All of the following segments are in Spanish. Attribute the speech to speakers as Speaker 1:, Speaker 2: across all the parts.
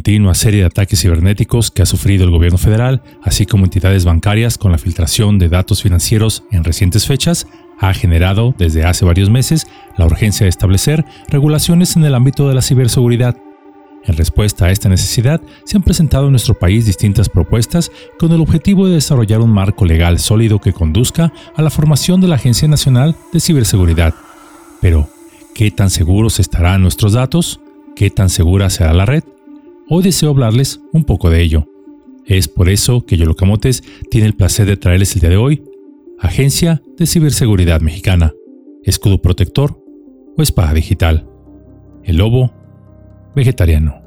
Speaker 1: continua serie de ataques cibernéticos que ha sufrido el gobierno federal, así como entidades bancarias con la filtración de datos financieros en recientes fechas, ha generado desde hace varios meses la urgencia de establecer regulaciones en el ámbito de la ciberseguridad. En respuesta a esta necesidad, se han presentado en nuestro país distintas propuestas con el objetivo de desarrollar un marco legal sólido que conduzca a la formación de la Agencia Nacional de Ciberseguridad. Pero, ¿qué tan seguros estarán nuestros datos? ¿Qué tan segura será la red? Hoy deseo hablarles un poco de ello. Es por eso que Yolocamotes tiene el placer de traerles el día de hoy Agencia de Ciberseguridad Mexicana, escudo protector o espada digital. El lobo vegetariano.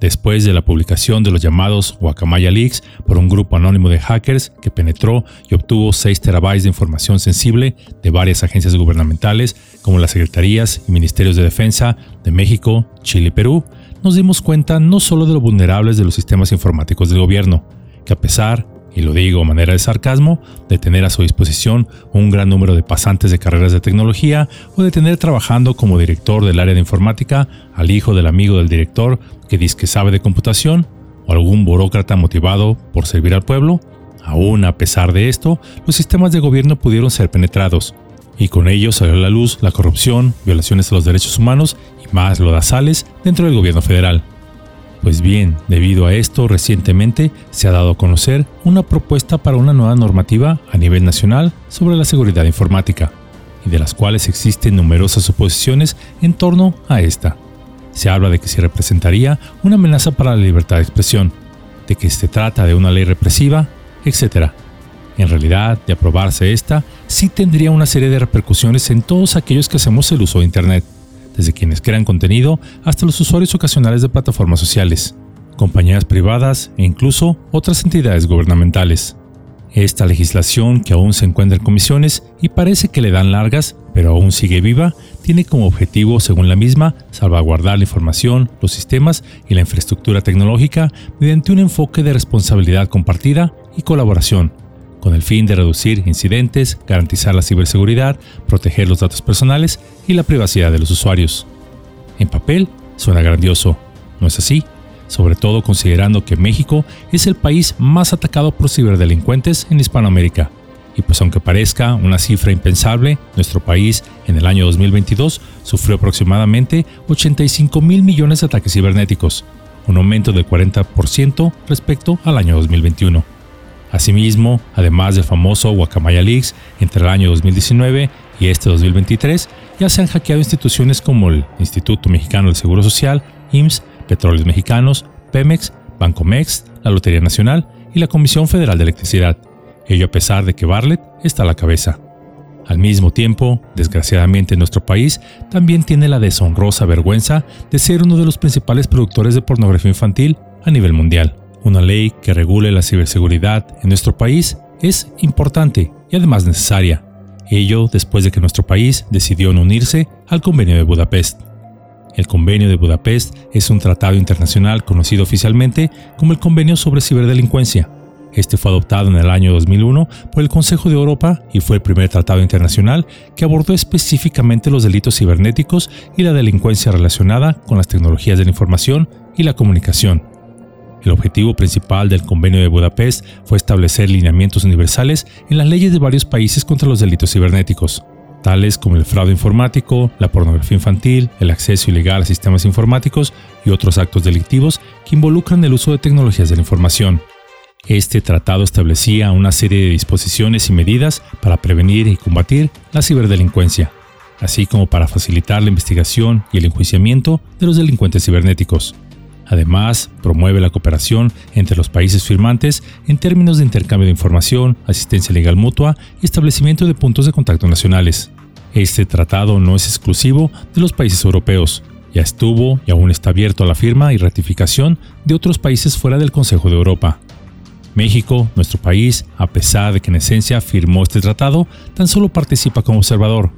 Speaker 1: Después de la publicación de los llamados Guacamaya Leaks por un grupo anónimo de hackers que penetró y obtuvo 6 terabytes de información sensible de varias agencias gubernamentales como las Secretarías y Ministerios de Defensa de México, Chile y Perú, nos dimos cuenta no solo de lo vulnerables de los sistemas informáticos del gobierno, que a pesar y lo digo a manera de sarcasmo, de tener a su disposición un gran número de pasantes de carreras de tecnología o de tener trabajando como director del área de informática al hijo del amigo del director que dice que sabe de computación o algún burócrata motivado por servir al pueblo. Aún a pesar de esto, los sistemas de gobierno pudieron ser penetrados, y con ello salió a la luz la corrupción, violaciones a los derechos humanos más lodazales dentro del gobierno federal. Pues bien, debido a esto, recientemente se ha dado a conocer una propuesta para una nueva normativa a nivel nacional sobre la seguridad informática, y de las cuales existen numerosas suposiciones en torno a esta. Se habla de que se representaría una amenaza para la libertad de expresión, de que se trata de una ley represiva, etc. En realidad, de aprobarse esta, sí tendría una serie de repercusiones en todos aquellos que hacemos el uso de Internet desde quienes crean contenido hasta los usuarios ocasionales de plataformas sociales, compañías privadas e incluso otras entidades gubernamentales. Esta legislación, que aún se encuentra en comisiones y parece que le dan largas, pero aún sigue viva, tiene como objetivo, según la misma, salvaguardar la información, los sistemas y la infraestructura tecnológica mediante un enfoque de responsabilidad compartida y colaboración, con el fin de reducir incidentes, garantizar la ciberseguridad, proteger los datos personales y la privacidad de los usuarios. En papel suena grandioso, ¿no es así? Sobre todo considerando que México es el país más atacado por ciberdelincuentes en Hispanoamérica. Y pues aunque parezca una cifra impensable, nuestro país en el año 2022 sufrió aproximadamente 85 mil millones de ataques cibernéticos, un aumento del 40% respecto al año 2021. Asimismo, además del famoso Guacamaya Leaks entre el año 2019 y este 2023, ya se han hackeado instituciones como el Instituto Mexicano del Seguro Social, IMSS, Petróleos Mexicanos, Pemex, Bancomex, la Lotería Nacional y la Comisión Federal de Electricidad, ello a pesar de que Bartlett está a la cabeza. Al mismo tiempo, desgraciadamente nuestro país también tiene la deshonrosa vergüenza de ser uno de los principales productores de pornografía infantil a nivel mundial. Una ley que regule la ciberseguridad en nuestro país es importante y además necesaria. Ello después de que nuestro país decidió no unirse al Convenio de Budapest. El Convenio de Budapest es un tratado internacional conocido oficialmente como el Convenio sobre Ciberdelincuencia. Este fue adoptado en el año 2001 por el Consejo de Europa y fue el primer tratado internacional que abordó específicamente los delitos cibernéticos y la delincuencia relacionada con las tecnologías de la información y la comunicación. El objetivo principal del Convenio de Budapest fue establecer lineamientos universales en las leyes de varios países contra los delitos cibernéticos, tales como el fraude informático, la pornografía infantil, el acceso ilegal a sistemas informáticos y otros actos delictivos que involucran el uso de tecnologías de la información. Este tratado establecía una serie de disposiciones y medidas para prevenir y combatir la ciberdelincuencia, así como para facilitar la investigación y el enjuiciamiento de los delincuentes cibernéticos. Además, promueve la cooperación entre los países firmantes en términos de intercambio de información, asistencia legal mutua y establecimiento de puntos de contacto nacionales. Este tratado no es exclusivo de los países europeos, ya estuvo y aún está abierto a la firma y ratificación de otros países fuera del Consejo de Europa. México, nuestro país, a pesar de que en esencia firmó este tratado, tan solo participa como observador.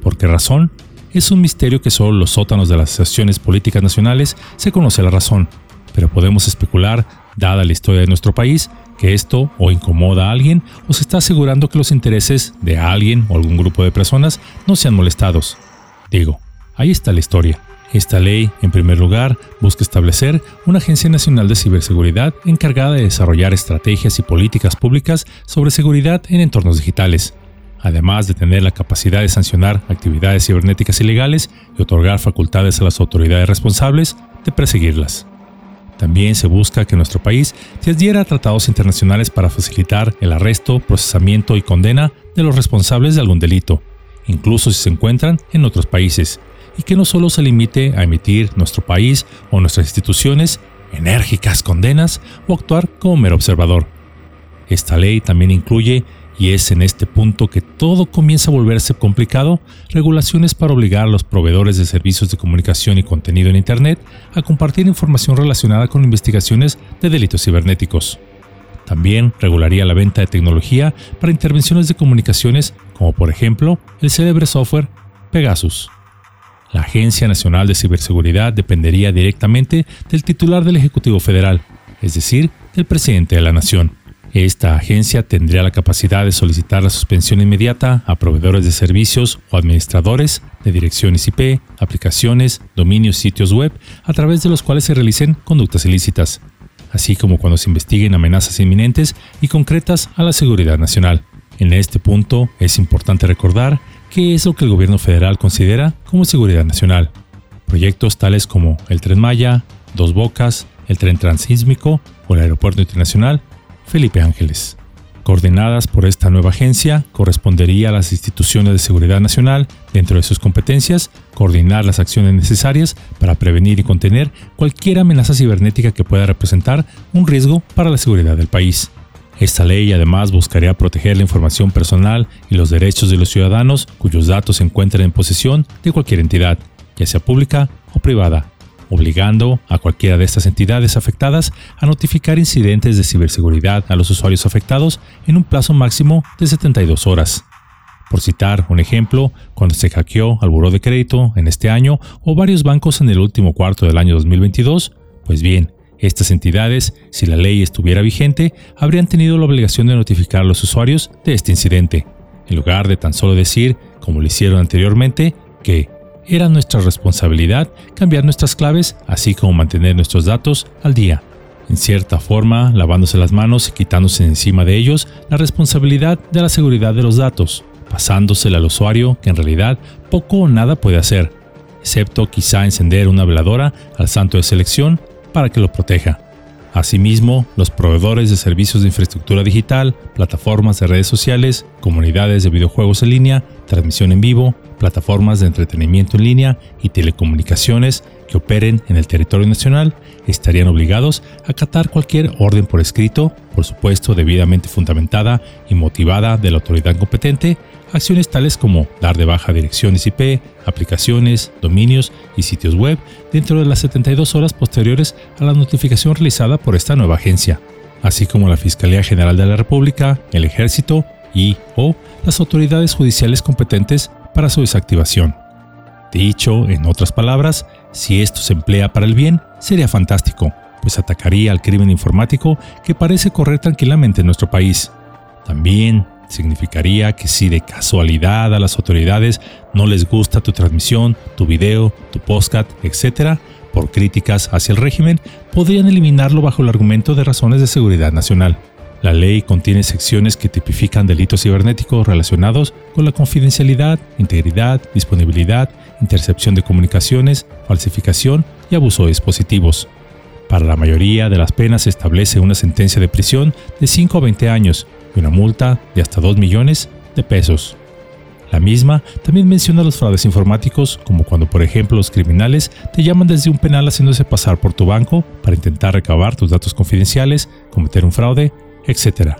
Speaker 1: ¿Por qué razón? Es un misterio que solo los sótanos de las asociaciones políticas nacionales se conoce la razón, pero podemos especular, dada la historia de nuestro país, que esto o incomoda a alguien o se está asegurando que los intereses de alguien o algún grupo de personas no sean molestados. Digo, ahí está la historia. Esta ley, en primer lugar, busca establecer una Agencia Nacional de Ciberseguridad encargada de desarrollar estrategias y políticas públicas sobre seguridad en entornos digitales, además de tener la capacidad de sancionar actividades cibernéticas ilegales y otorgar facultades a las autoridades responsables de perseguirlas. También se busca que nuestro país se adhiera a tratados internacionales para facilitar el arresto, procesamiento y condena de los responsables de algún delito, incluso si se encuentran en otros países, y que no solo se limite a emitir nuestro país o nuestras instituciones enérgicas condenas o actuar como mero observador. Esta ley también incluye, y es en este punto que todo comienza a volverse complicado, regulaciones para obligar a los proveedores de servicios de comunicación y contenido en Internet a compartir información relacionada con investigaciones de delitos cibernéticos. También regularía la venta de tecnología para intervenciones de comunicaciones como por ejemplo el célebre software Pegasus. La Agencia Nacional de Ciberseguridad dependería directamente del titular del Ejecutivo Federal, es decir, del presidente de la Nación. Esta agencia tendría la capacidad de solicitar la suspensión inmediata a proveedores de servicios o administradores de direcciones IP, aplicaciones, dominios sitios web a través de los cuales se realicen conductas ilícitas, así como cuando se investiguen amenazas inminentes y concretas a la seguridad nacional. En este punto es importante recordar qué es lo que el gobierno federal considera como seguridad nacional. Proyectos tales como el Tren Maya, Dos Bocas, el Tren Transísmico o el Aeropuerto Internacional Felipe Ángeles. Coordinadas por esta nueva agencia, correspondería a las instituciones de seguridad nacional, dentro de sus competencias, coordinar las acciones necesarias para prevenir y contener cualquier amenaza cibernética que pueda representar un riesgo para la seguridad del país. Esta ley además buscaría proteger la información personal y los derechos de los ciudadanos cuyos datos se encuentren en posesión de cualquier entidad, ya sea pública o privada, obligando a cualquiera de estas entidades afectadas a notificar incidentes de ciberseguridad a los usuarios afectados en un plazo máximo de 72 horas. Por citar un ejemplo, cuando se hackeó al buró de crédito en este año o varios bancos en el último cuarto del año 2022, pues bien, estas entidades, si la ley estuviera vigente, habrían tenido la obligación de notificar a los usuarios de este incidente, en lugar de tan solo decir, como lo hicieron anteriormente, que era nuestra responsabilidad cambiar nuestras claves, así como mantener nuestros datos al día. En cierta forma, lavándose las manos y quitándose encima de ellos la responsabilidad de la seguridad de los datos, pasándosela al usuario que en realidad poco o nada puede hacer, excepto quizá encender una veladora al santo de selección para que lo proteja. Asimismo, los proveedores de servicios de infraestructura digital, plataformas de redes sociales, comunidades de videojuegos en línea, transmisión en vivo, plataformas de entretenimiento en línea y telecomunicaciones que operen en el territorio nacional estarían obligados a acatar cualquier orden por escrito, por supuesto debidamente fundamentada y motivada de la autoridad competente, acciones tales como dar de baja direcciones IP, aplicaciones, dominios y sitios web dentro de las 72 horas posteriores a la notificación realizada por esta nueva agencia, así como la Fiscalía General de la República, el Ejército y o las autoridades judiciales competentes para su desactivación. Dicho en otras palabras, si esto se emplea para el bien, sería fantástico, pues atacaría al crimen informático que parece correr tranquilamente en nuestro país. También significaría que si de casualidad a las autoridades no les gusta tu transmisión, tu video, tu postcat, etc., por críticas hacia el régimen, podrían eliminarlo bajo el argumento de razones de seguridad nacional. La ley contiene secciones que tipifican delitos cibernéticos relacionados con la confidencialidad, integridad, disponibilidad, intercepción de comunicaciones, falsificación y abuso de dispositivos. Para la mayoría de las penas se establece una sentencia de prisión de 5 a 20 años y una multa de hasta 2 millones de pesos. La misma también menciona los fraudes informáticos, como cuando por ejemplo los criminales te llaman desde un penal haciéndose pasar por tu banco para intentar recabar tus datos confidenciales, cometer un fraude etc.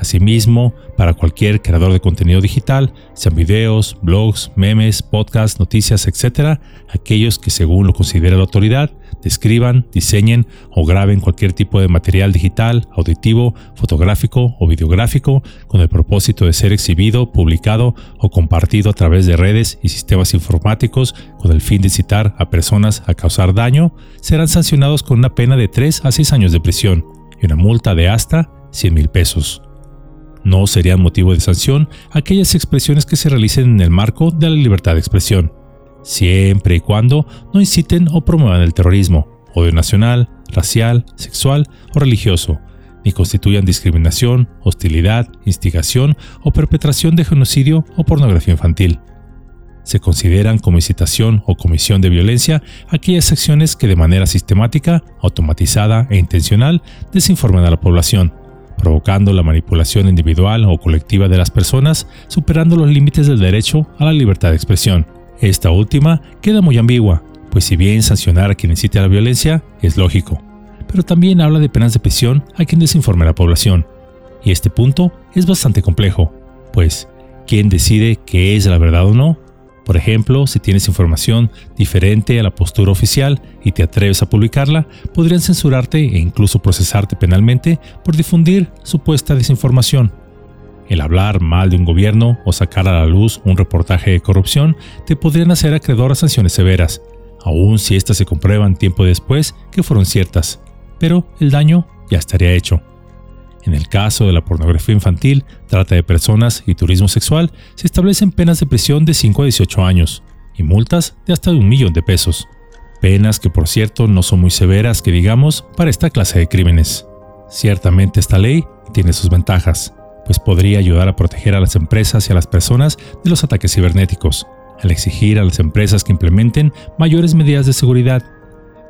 Speaker 1: Asimismo, para cualquier creador de contenido digital, sean videos, blogs, memes, podcasts, noticias, etc., aquellos que según lo considera la autoridad, describan, diseñen o graben cualquier tipo de material digital, auditivo, fotográfico o videográfico con el propósito de ser exhibido, publicado o compartido a través de redes y sistemas informáticos con el fin de incitar a personas a causar daño, serán sancionados con una pena de 3 a 6 años de prisión y una multa de hasta 100 mil pesos. No serían motivo de sanción aquellas expresiones que se realicen en el marco de la libertad de expresión, siempre y cuando no inciten o promuevan el terrorismo, odio nacional, racial, sexual o religioso, ni constituyan discriminación, hostilidad, instigación o perpetración de genocidio o pornografía infantil. Se consideran como incitación o comisión de violencia aquellas acciones que de manera sistemática, automatizada e intencional desinforman a la población, provocando la manipulación individual o colectiva de las personas, superando los límites del derecho a la libertad de expresión. Esta última queda muy ambigua, pues si bien sancionar a quien incite a la violencia es lógico, pero también habla de penas de prisión a quien desinforme a la población. Y este punto es bastante complejo, pues, ¿quién decide qué es la verdad o no? Por ejemplo, si tienes información diferente a la postura oficial y te atreves a publicarla, podrían censurarte e incluso procesarte penalmente por difundir supuesta desinformación. El hablar mal de un gobierno o sacar a la luz un reportaje de corrupción te podrían hacer acreedor a sanciones severas, aun si éstas se comprueban tiempo después que fueron ciertas, pero el daño ya estaría hecho. En el caso de la pornografía infantil, trata de personas y turismo sexual, se establecen penas de prisión de 5 a 18 años y multas de hasta un millón de pesos. Penas que por cierto no son muy severas que digamos para esta clase de crímenes. Ciertamente esta ley tiene sus ventajas, pues podría ayudar a proteger a las empresas y a las personas de los ataques cibernéticos, al exigir a las empresas que implementen mayores medidas de seguridad.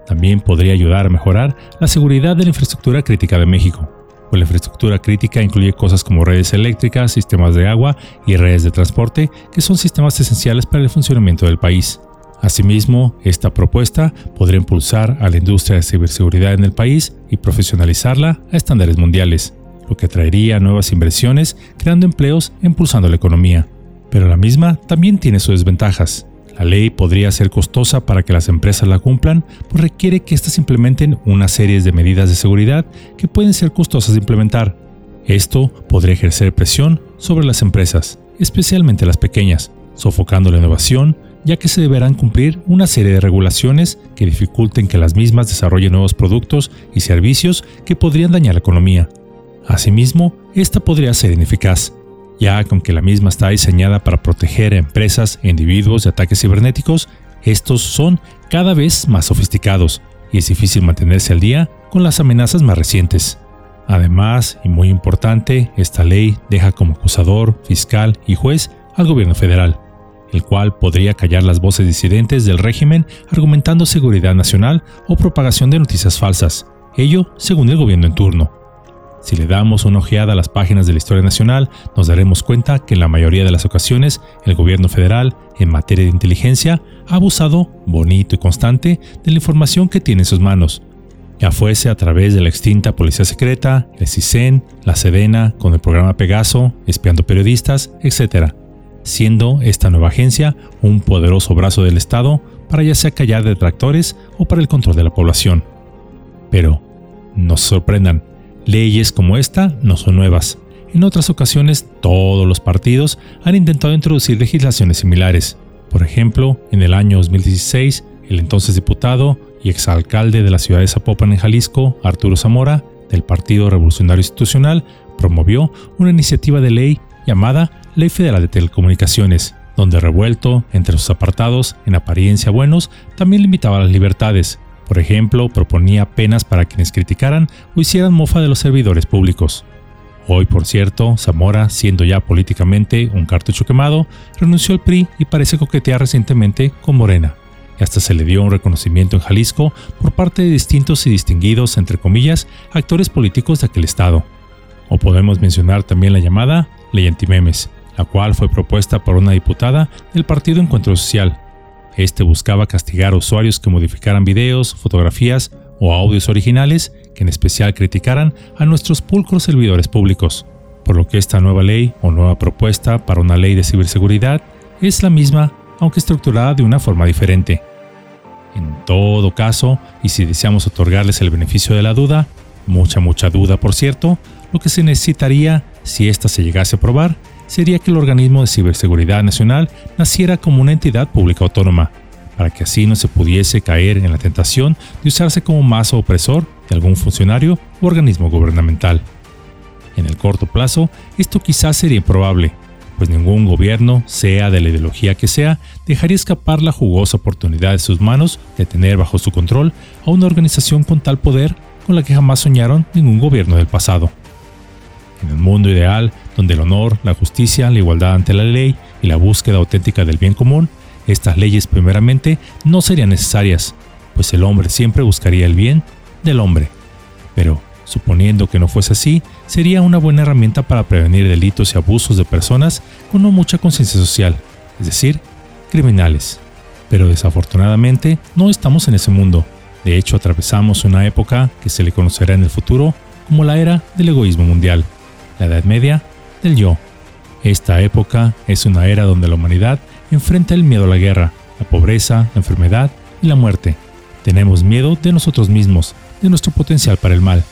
Speaker 1: También podría ayudar a mejorar la seguridad de la infraestructura crítica de México, la infraestructura crítica incluye cosas como redes eléctricas, sistemas de agua y redes de transporte, que son sistemas esenciales para el funcionamiento del país. Asimismo, esta propuesta podría impulsar a la industria de ciberseguridad en el país y profesionalizarla a estándares mundiales, lo que traería nuevas inversiones, creando empleos e impulsando la economía. Pero la misma también tiene sus desventajas. La ley podría ser costosa para que las empresas la cumplan, pues requiere que éstas implementen una serie de medidas de seguridad que pueden ser costosas de implementar. Esto podría ejercer presión sobre las empresas, especialmente las pequeñas, sofocando la innovación, ya que se deberán cumplir una serie de regulaciones que dificulten que las mismas desarrollen nuevos productos y servicios que podrían dañar la economía. Asimismo, esta podría ser ineficaz, ya que aunque la misma está diseñada para proteger a empresas e individuos de ataques cibernéticos, estos son cada vez más sofisticados y es difícil mantenerse al día con las amenazas más recientes. Además, y muy importante, esta ley deja como acusador, fiscal y juez al gobierno federal, el cual podría callar las voces disidentes del régimen argumentando seguridad nacional o propagación de noticias falsas, ello según el gobierno en turno. Si le damos una ojeada a las páginas de la historia nacional, nos daremos cuenta que en la mayoría de las ocasiones el gobierno federal, en materia de inteligencia, ha abusado, bonito y constante, de la información que tiene en sus manos, ya fuese a través de la extinta Policía Secreta, el CISEN, la Sedena, con el programa Pegaso, espiando periodistas, etc., siendo esta nueva agencia un poderoso brazo del Estado para ya sea callar detractores o para el control de la población. Pero, no se sorprendan, Leyes como esta no son nuevas. En otras ocasiones, todos los partidos han intentado introducir legislaciones similares. Por ejemplo, en el año 2016, el entonces diputado y exalcalde de la ciudad de Zapopan en Jalisco, Arturo Zamora, del Partido Revolucionario Institucional, promovió una iniciativa de ley llamada Ley Federal de Telecomunicaciones, donde revuelto entre sus apartados, en apariencia buenos, también limitaba las libertades, por ejemplo, proponía penas para quienes criticaran o hicieran mofa de los servidores públicos. Hoy, por cierto, Zamora, siendo ya políticamente un cartucho quemado, renunció al PRI y parece coquetear recientemente con Morena. Y hasta se le dio un reconocimiento en Jalisco por parte de distintos y distinguidos, entre comillas, actores políticos de aquel estado. O podemos mencionar también la llamada Ley Antimemes, la cual fue propuesta por una diputada del Partido Encuentro Social, este buscaba castigar a usuarios que modificaran videos, fotografías o audios originales que en especial criticaran a nuestros pulcros servidores públicos, por lo que esta nueva ley o nueva propuesta para una ley de ciberseguridad es la misma, aunque estructurada de una forma diferente. En todo caso, y si deseamos otorgarles el beneficio de la duda, mucha mucha duda por cierto, lo que se necesitaría, si ésta se llegase a aprobar, sería que el organismo de ciberseguridad nacional naciera como una entidad pública autónoma, para que así no se pudiese caer en la tentación de usarse como mazo opresor de algún funcionario u organismo gubernamental. En el corto plazo, esto quizás sería improbable, pues ningún gobierno, sea de la ideología que sea, dejaría escapar la jugosa oportunidad de sus manos de tener bajo su control a una organización con tal poder con la que jamás soñaron ningún gobierno del pasado. En el mundo ideal, donde el honor, la justicia, la igualdad ante la ley y la búsqueda auténtica del bien común, estas leyes primeramente no serían necesarias, pues el hombre siempre buscaría el bien del hombre. Pero, Suponiendo que no fuese así, sería una buena herramienta para prevenir delitos y abusos de personas con no mucha conciencia social, es decir, criminales. Pero desafortunadamente no estamos en ese mundo. De hecho, atravesamos una época que se le conocerá en el futuro como la era del egoísmo mundial, la Edad Media del yo. Esta época es una era donde la humanidad enfrenta el miedo a la guerra, la pobreza, la enfermedad y la muerte. Tenemos miedo de nosotros mismos, de nuestro potencial para el mal,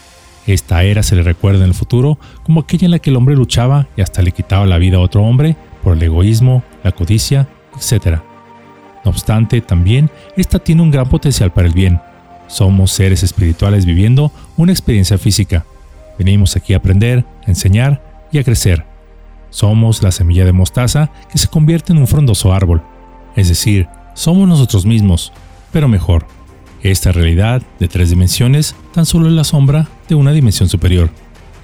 Speaker 1: esta era se le recuerda en el futuro como aquella en la que el hombre luchaba y hasta le quitaba la vida a otro hombre por el egoísmo, la codicia, etc. No obstante, también esta tiene un gran potencial para el bien. Somos seres espirituales viviendo una experiencia física. Venimos aquí a aprender, a enseñar y a crecer. Somos la semilla de mostaza que se convierte en un frondoso árbol. Es decir, somos nosotros mismos, pero mejor. Esta realidad de tres dimensiones tan solo es la sombra de una dimensión superior.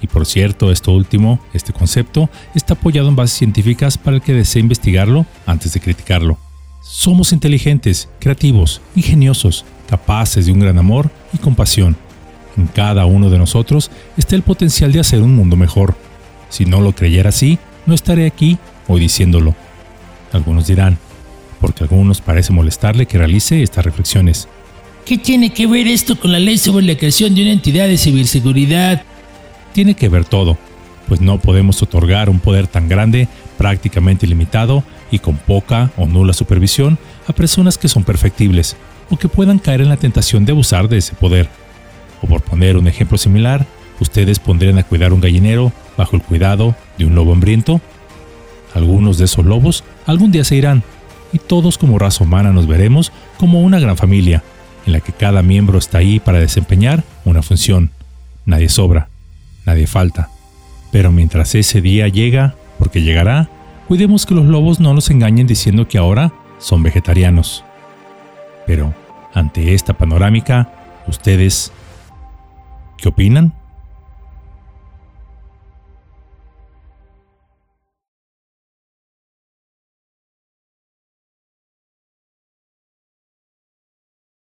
Speaker 1: Y por cierto, esto último, este concepto, está apoyado en bases científicas para el que desee investigarlo antes de criticarlo. Somos inteligentes, creativos, ingeniosos, capaces de un gran amor y compasión. En cada uno de nosotros está el potencial de hacer un mundo mejor. Si no lo creyera así, no estaré aquí hoy diciéndolo. Algunos dirán, porque a algunos parece molestarle que realice estas reflexiones.
Speaker 2: ¿Qué tiene que ver esto con la ley sobre la creación de una entidad de ciberseguridad?
Speaker 1: Tiene que ver todo, pues no podemos otorgar un poder tan grande, prácticamente ilimitado y con poca o nula supervisión a personas que son perfectibles o que puedan caer en la tentación de abusar de ese poder. O por poner un ejemplo similar, ¿ustedes pondrían a cuidar un gallinero bajo el cuidado de un lobo hambriento? Algunos de esos lobos algún día se irán, y todos como raza humana nos veremos como una gran familia, en la que cada miembro está ahí para desempeñar una función. Nadie sobra, nadie falta. Pero mientras ese día llega, porque llegará, cuidemos que los lobos no nos engañen diciendo que ahora son vegetarianos. Pero, ante esta panorámica, ¿ustedes qué opinan?